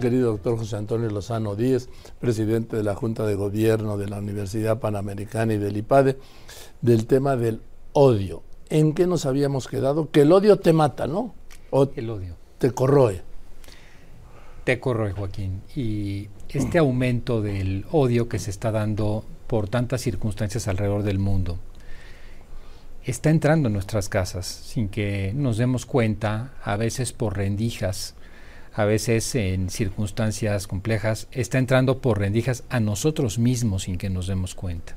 querido doctor José Antonio Lozano Díez, presidente de la Junta de Gobierno de la Universidad Panamericana y del IPADE, del tema del odio. ¿En qué nos habíamos quedado? Que el odio te mata, ¿no? O el odio. Te corroe. Te corroe, Joaquín. Y este aumento del odio que se está dando por tantas circunstancias alrededor del mundo está entrando en nuestras casas sin que nos demos cuenta, a veces por rendijas, a veces en circunstancias complejas, está entrando por rendijas a nosotros mismos sin que nos demos cuenta.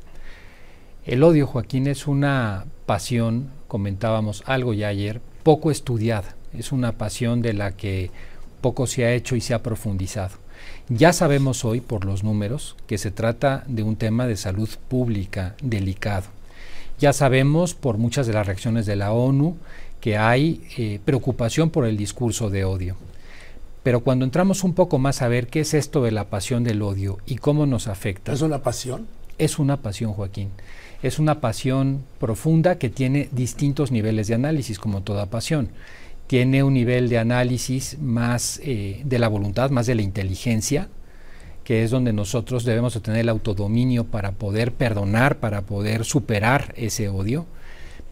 El odio, Joaquín, es una pasión, comentábamos algo ya ayer, poco estudiada. Es una pasión de la que poco se ha hecho y se ha profundizado. Ya sabemos hoy, por los números, que se trata de un tema de salud pública delicado. Ya sabemos, por muchas de las reacciones de la ONU, que hay eh, preocupación por el discurso de odio. Pero cuando entramos un poco más a ver qué es esto de la pasión del odio y cómo nos afecta. ¿Es una pasión? Es una pasión, Joaquín. Es una pasión profunda que tiene distintos niveles de análisis, como toda pasión. Tiene un nivel de análisis más eh, de la voluntad, más de la inteligencia, que es donde nosotros debemos tener el autodominio para poder perdonar, para poder superar ese odio,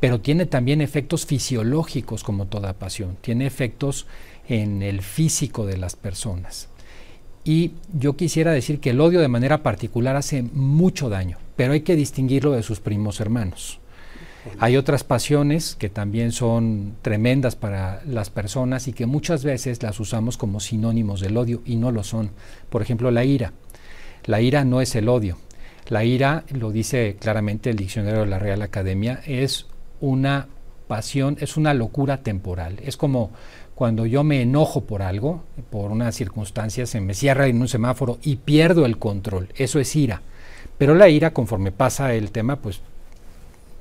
pero tiene también efectos fisiológicos como toda pasión, tiene efectos en el físico de las personas. Y yo quisiera decir que el odio de manera particular hace mucho daño, pero hay que distinguirlo de sus primos hermanos. Hay otras pasiones que también son tremendas para las personas y que muchas veces las usamos como sinónimos del odio y no lo son. Por ejemplo, la ira. La ira no es el odio. La ira, lo dice claramente el diccionario de la Real Academia, es una pasión, es una locura temporal. Es como cuando yo me enojo por algo, por una circunstancia, se me cierra en un semáforo y pierdo el control. Eso es ira. Pero la ira, conforme pasa el tema, pues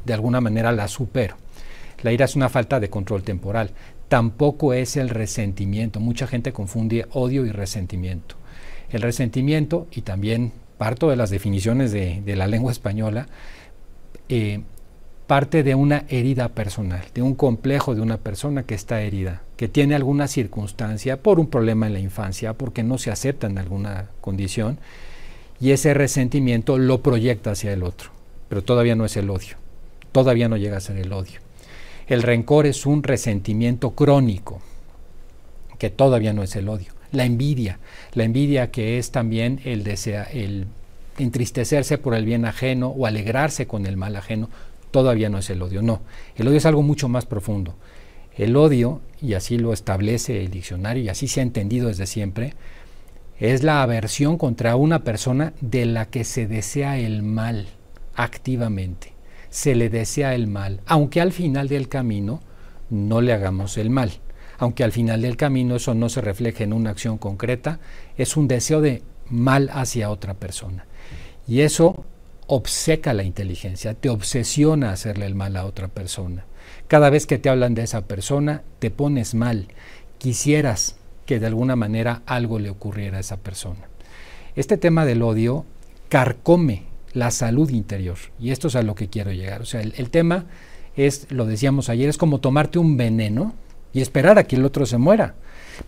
de alguna manera la supero. La ira es una falta de control temporal. Tampoco es el resentimiento. Mucha gente confunde odio y resentimiento. El resentimiento, y también parto de las definiciones de, la lengua española, eh, parte de una herida personal, de un complejo de una persona que está herida, que tiene alguna circunstancia por un problema en la infancia, porque no se acepta en alguna condición, y ese resentimiento lo proyecta hacia el otro, pero todavía no es el odio, todavía no llega a ser el odio. El rencor es un resentimiento crónico, que todavía no es el odio. La envidia, la envidia que es también el, desea, el entristecerse por el bien ajeno o alegrarse con el mal ajeno, todavía no es el odio, no. El odio es algo mucho más profundo. El odio, y así lo establece el diccionario y así se ha entendido desde siempre, es la aversión contra una persona de la que se desea el mal activamente. Se le desea el mal, aunque al final del camino no le hagamos el mal. Aunque al final del camino eso no se refleje en una acción concreta, es un deseo de mal hacia otra persona. Y eso obseca la inteligencia, te obsesiona hacerle el mal a otra persona. Cada vez que te hablan de esa persona, te pones mal. Quisieras que de alguna manera algo le ocurriera a esa persona. Este tema del odio carcome la salud interior y esto es a lo que quiero llegar. O sea, el, el tema es, lo decíamos ayer, es como tomarte un veneno y esperar a que el otro se muera.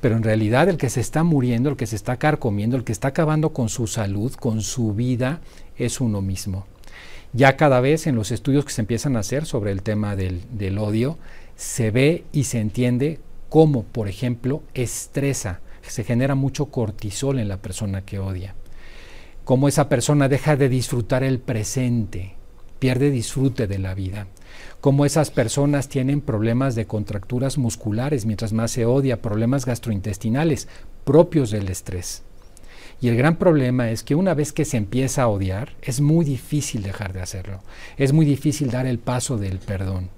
Pero en realidad el que se está muriendo, el que se está carcomiendo, el que está acabando con su salud, con su vida, es uno mismo. Ya cada vez en los estudios que se empiezan a hacer sobre el tema del, del odio, se ve y se entiende cómo, por ejemplo, estresa, se genera mucho cortisol en la persona que odia. Cómo esa persona deja de disfrutar el presente, pierde disfrute de la vida cómo esas personas tienen problemas de contracturas musculares mientras más se odia, problemas gastrointestinales propios del estrés. Y el gran problema es que una vez que se empieza a odiar, es muy difícil dejar de hacerlo. Es muy difícil dar el paso del perdón.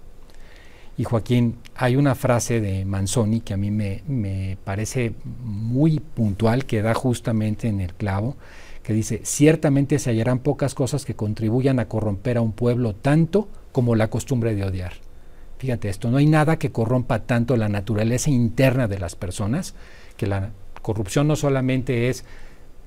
Y Joaquín, hay una frase de Manzoni que a mí me, me parece muy puntual, que da justamente en el clavo, que dice, ciertamente se hallarán pocas cosas que contribuyan a corromper a un pueblo tanto como la costumbre de odiar. Fíjate esto, no hay nada que corrompa tanto la naturaleza interna de las personas, que la corrupción no solamente es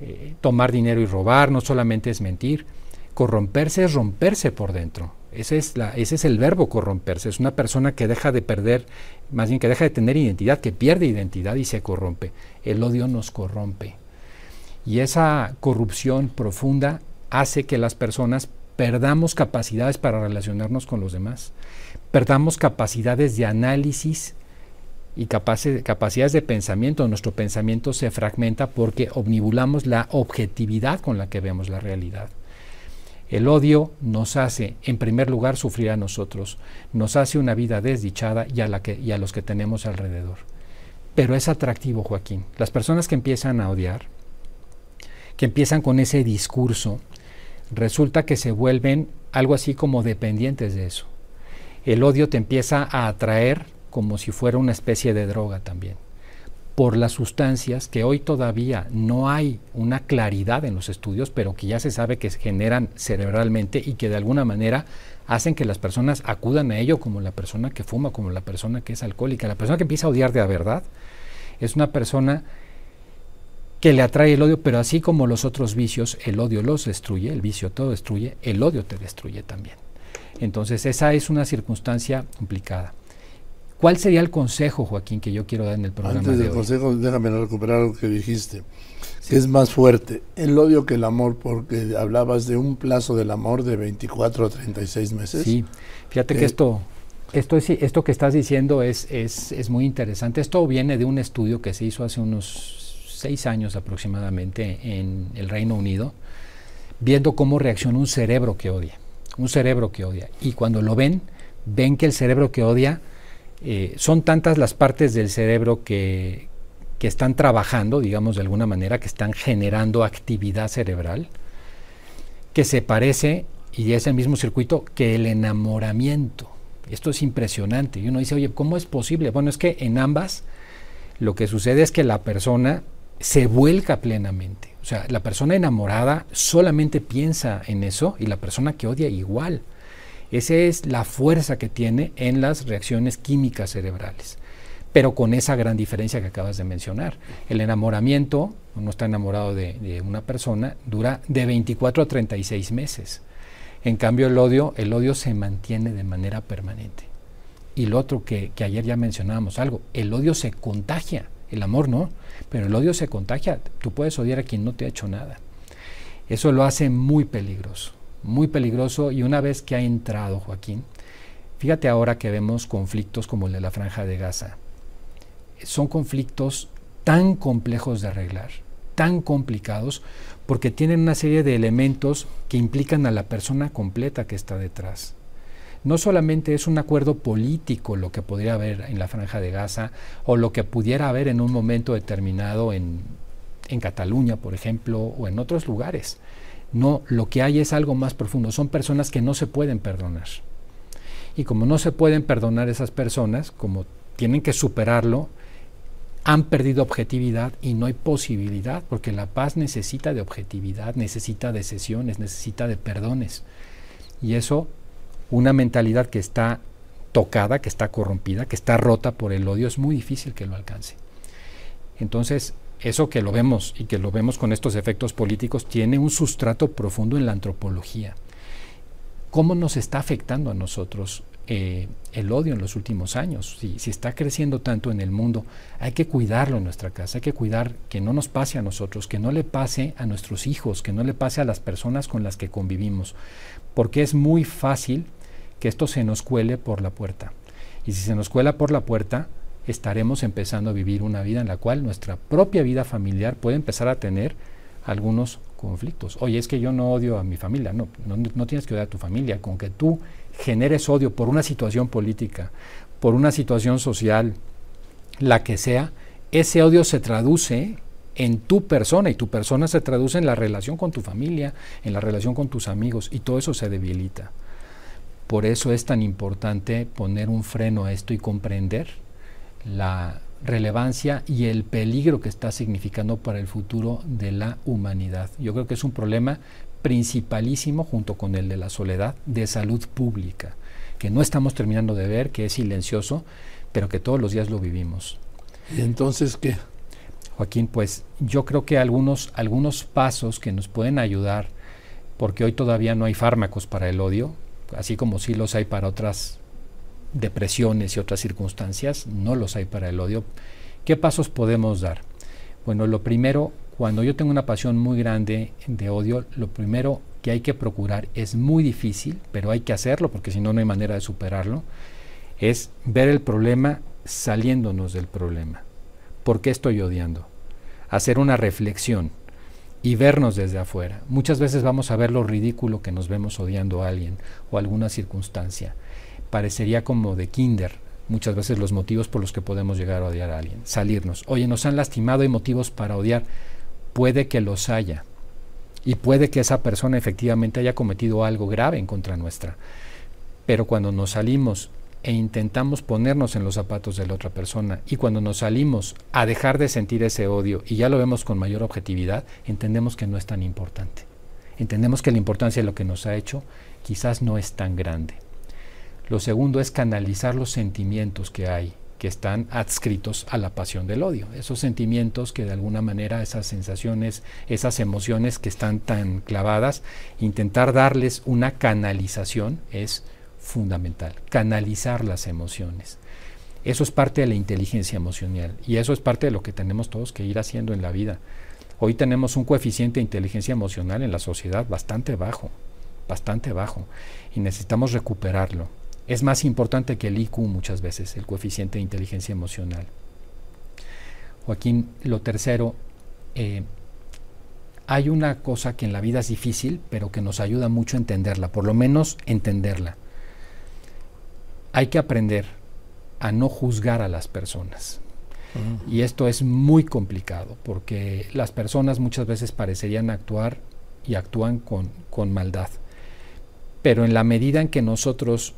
eh, tomar dinero y robar, no solamente es mentir, corromperse es romperse por dentro, Ese es, la, ese es el verbo corromperse. Es una persona que deja de perder, más bien que deja de tener identidad, que pierde identidad y se corrompe. El odio nos corrompe. Y esa corrupción profunda hace que las personas perdamos capacidades para relacionarnos con los demás, perdamos capacidades de análisis y capacidades de pensamiento. Nuestro pensamiento se fragmenta porque omnibulamos la objetividad con la que vemos la realidad. El odio nos hace, en primer lugar, sufrir a nosotros, nos hace una vida desdichada y a, la que, y a los que tenemos alrededor. Pero es atractivo, Joaquín. Las personas que empiezan a odiar, que empiezan con ese discurso, resulta que se vuelven algo así como dependientes de eso. El odio te empieza a atraer como si fuera una especie de droga también por las sustancias que hoy todavía no hay una claridad en los estudios, pero que ya se sabe que generan cerebralmente y que de alguna manera hacen que las personas acudan a ello como la persona que fuma, como la persona que es alcohólica. La persona que empieza a odiar de la verdad es una persona que le atrae el odio, pero así como los otros vicios, el odio los destruye, el vicio todo destruye, el odio te destruye también. Entonces esa es una circunstancia complicada. ¿Cuál sería el consejo, Joaquín, que yo quiero dar en el programa? Antes del consejo, déjame recuperar lo que dijiste. es más fuerte el odio que el amor, porque hablabas de un plazo del amor de 24 a 36 meses. Sí, fíjate que eh, esto, esto, es, esto que estás diciendo es, es, es muy interesante. Esto viene de un estudio que se hizo hace unos seis años aproximadamente en el Reino Unido, viendo cómo reacciona un cerebro que odia. Un cerebro que odia. Y cuando lo ven, ven que el cerebro que odia eh, son tantas las partes del cerebro que, que están trabajando, digamos de alguna manera, que están generando actividad cerebral, que se parece, y es el mismo circuito, que el enamoramiento. Esto es impresionante. Y uno dice, oye, ¿cómo es posible? Bueno, es que en ambas lo que sucede es que la persona se vuelca plenamente. O sea, la persona enamorada solamente piensa en eso y la persona que odia igual. Esa es la fuerza que tiene en las reacciones químicas cerebrales. Pero con esa gran diferencia que acabas de mencionar. El enamoramiento, uno está enamorado de, una persona, dura de 24 a 36 meses. En cambio, el odio, el odio se mantiene de manera permanente. Y lo otro que, que ayer ya mencionábamos algo, el odio se contagia, el amor no, pero el odio se contagia. Tú puedes odiar a quien no te ha hecho nada. Eso lo hace muy peligroso muy peligroso y una vez que ha entrado Joaquín, fíjate ahora que vemos conflictos como el de la franja de Gaza. Son conflictos tan complejos de arreglar, tan complicados, porque tienen una serie de elementos que implican a la persona completa que está detrás. No solamente es un acuerdo político lo que podría haber en la franja de Gaza o lo que pudiera haber en un momento determinado en, en Cataluña, por ejemplo, o en otros lugares no, lo que hay es algo más profundo. Son personas que no se pueden perdonar. Y como no se pueden perdonar esas personas, como tienen que superarlo, han perdido objetividad y no hay posibilidad, porque la paz necesita de objetividad, necesita de sesiones, necesita de perdones. Y eso, una mentalidad que está tocada, que está corrompida, que está rota por el odio, es muy difícil que lo alcance. Entonces, eso que lo vemos y que lo vemos con estos efectos políticos tiene un sustrato profundo en la antropología. ¿Cómo nos está afectando a nosotros eh, el odio en los últimos años? Si, si, está creciendo tanto en el mundo, hay que cuidarlo en nuestra casa, hay que cuidar que no nos pase a nosotros, que no le pase a nuestros hijos, que no le pase a las personas con las que convivimos, porque es muy fácil que esto se nos cuele por la puerta. Y si se nos cuela por la puerta, estaremos empezando a vivir una vida en la cual nuestra propia vida familiar puede empezar a tener algunos conflictos. Oye, es que yo no odio a mi familia, no, no, tienes que odiar a tu familia, con que tú generes odio por una situación política, por una situación social, la que sea, ese odio se traduce en tu persona y tu persona se traduce en la relación con tu familia, en la relación con tus amigos y todo eso se debilita. Por eso es tan importante poner un freno a esto y comprender la relevancia y el peligro que está significando para el futuro de la humanidad. Yo creo que es un problema principalísimo junto con el de la soledad de salud pública, que no estamos terminando de ver, que es silencioso, pero que todos los días lo vivimos. ¿Y entonces qué? Joaquín, pues yo creo que algunos, algunos pasos que nos pueden ayudar, porque hoy todavía no hay fármacos para el odio, así como sí los hay para otras depresiones y otras circunstancias, no los hay para el odio. ¿Qué pasos podemos dar? Bueno, lo primero, cuando yo tengo una pasión muy grande de odio, lo primero que hay que procurar es muy difícil, pero hay que hacerlo porque si no, no hay manera de superarlo, es ver el problema saliéndonos del problema. ¿Por qué estoy odiando? Hacer una reflexión y vernos desde afuera. Muchas veces vamos a ver lo ridículo que nos vemos odiando a alguien o alguna circunstancia. Parecería como de kinder, muchas veces los motivos por los que podemos llegar a odiar a alguien. Salirnos. Oye, nos han lastimado, hay motivos para odiar. Puede que los haya. Y puede que esa persona efectivamente haya cometido algo grave en contra nuestra. Pero cuando nos salimos e intentamos ponernos en los zapatos de la otra persona y cuando nos salimos a dejar de sentir ese odio y ya lo vemos con mayor objetividad, entendemos que no es tan importante. Entendemos que la importancia de lo que nos ha hecho quizás no es tan grande. Lo segundo es canalizar los sentimientos que hay, que están adscritos a la pasión del odio. Esos sentimientos que de alguna manera, esas sensaciones, esas emociones que están tan clavadas, intentar darles una canalización es fundamental, canalizar las emociones. Eso es parte de la inteligencia emocional y eso es parte de lo que tenemos todos que ir haciendo en la vida. Hoy tenemos un coeficiente de inteligencia emocional en la sociedad bastante bajo, bastante bajo, y necesitamos recuperarlo. Es más importante que el IQ muchas veces, el coeficiente de inteligencia emocional. Joaquín, lo tercero, eh, hay una cosa que en la vida es difícil, pero que nos ayuda mucho a entenderla, por lo menos entenderla hay que aprender a no juzgar a las personas. Y esto es muy complicado porque las personas muchas veces parecerían actuar y actúan con, con maldad. Pero en la medida en que nosotros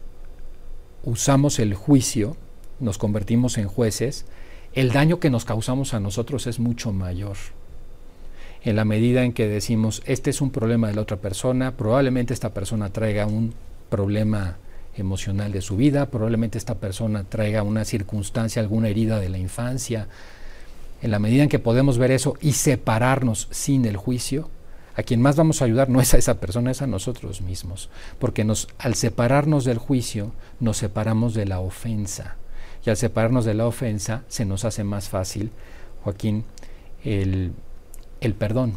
usamos el juicio, nos convertimos en jueces, el daño que nos causamos a nosotros es mucho mayor. En la medida en que decimos, este es un problema de la otra persona, probablemente esta persona traiga un problema emocional de su vida, probablemente esta persona traiga una circunstancia, alguna herida de la infancia. En la medida en que podemos ver eso y separarnos sin el juicio, a quien más vamos a ayudar no es a esa persona, es a nosotros mismos, porque nos, al separarnos del juicio nos separamos de la ofensa. Y al separarnos de la ofensa se nos hace más fácil, Joaquín, el, el perdón,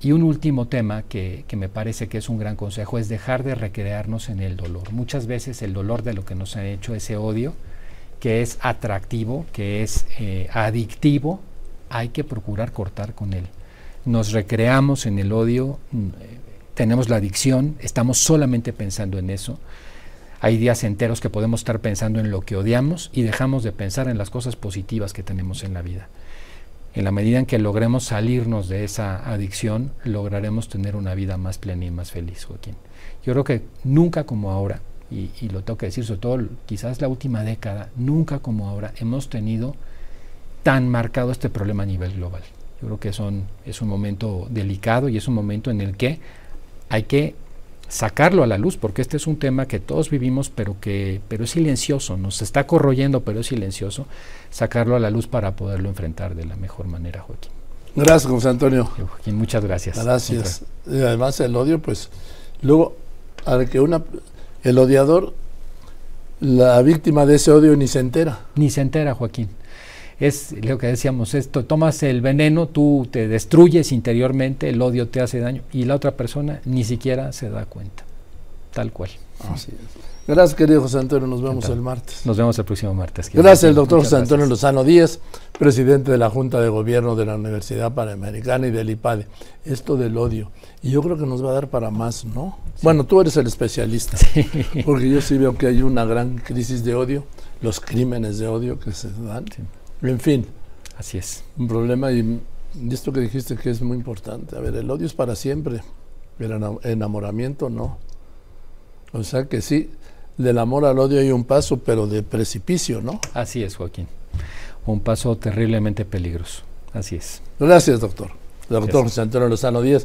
y un último tema que, me parece que es un gran consejo es dejar de recrearnos en el dolor. Muchas veces el dolor de lo que nos ha hecho ese odio, que es atractivo, que es eh, adictivo, hay que procurar cortar con él. Nos recreamos en el odio, mm, tenemos la adicción, estamos solamente pensando en eso. Hay días enteros que podemos estar pensando en lo que odiamos y dejamos de pensar en las cosas positivas que tenemos en la vida en la medida en que logremos salirnos de esa adicción, lograremos tener una vida más plena y más feliz, Joaquín. Yo creo que nunca como ahora, y, lo tengo que decir, sobre todo quizás la última década, nunca como ahora hemos tenido tan marcado este problema a nivel global. Yo creo que son, es un momento delicado y es un momento en el que hay que sacarlo a la luz, porque este es un tema que todos vivimos, pero que pero es silencioso, nos está corroyendo, pero es silencioso, sacarlo a la luz para poderlo enfrentar de la mejor manera, Joaquín. Gracias, José Antonio. Joaquín, muchas gracias. Gracias. Y además el odio, pues, luego, al que una, el odiador, la víctima de ese odio ni se entera. Ni se entera, Joaquín es lo que decíamos, esto, tomas el veneno, tú te destruyes interiormente, el odio te hace daño y la otra persona ni siquiera se da cuenta, tal cual. Gracias, querido José Antonio. Nos vemos el martes. Nos vemos el próximo martes. Gracias, el doctor José Antonio Lozano Díez, presidente de la Junta de Gobierno de la Universidad Panamericana y del IPADE. Esto del odio. Y yo creo que nos va a dar para más, ¿no? Bueno, tú eres el especialista. Porque yo sí veo que hay una gran crisis de odio, los crímenes de odio que se dan. En fin. Así es. Un problema y, esto que dijiste que es muy importante. A ver, el odio es para siempre, el enamoramiento no. O sea que sí, del amor al odio hay un paso, pero de precipicio, ¿no? Así es, Joaquín. Un paso terriblemente peligroso. Así es. Gracias, doctor. Doctor José Antonio Lozano Díaz,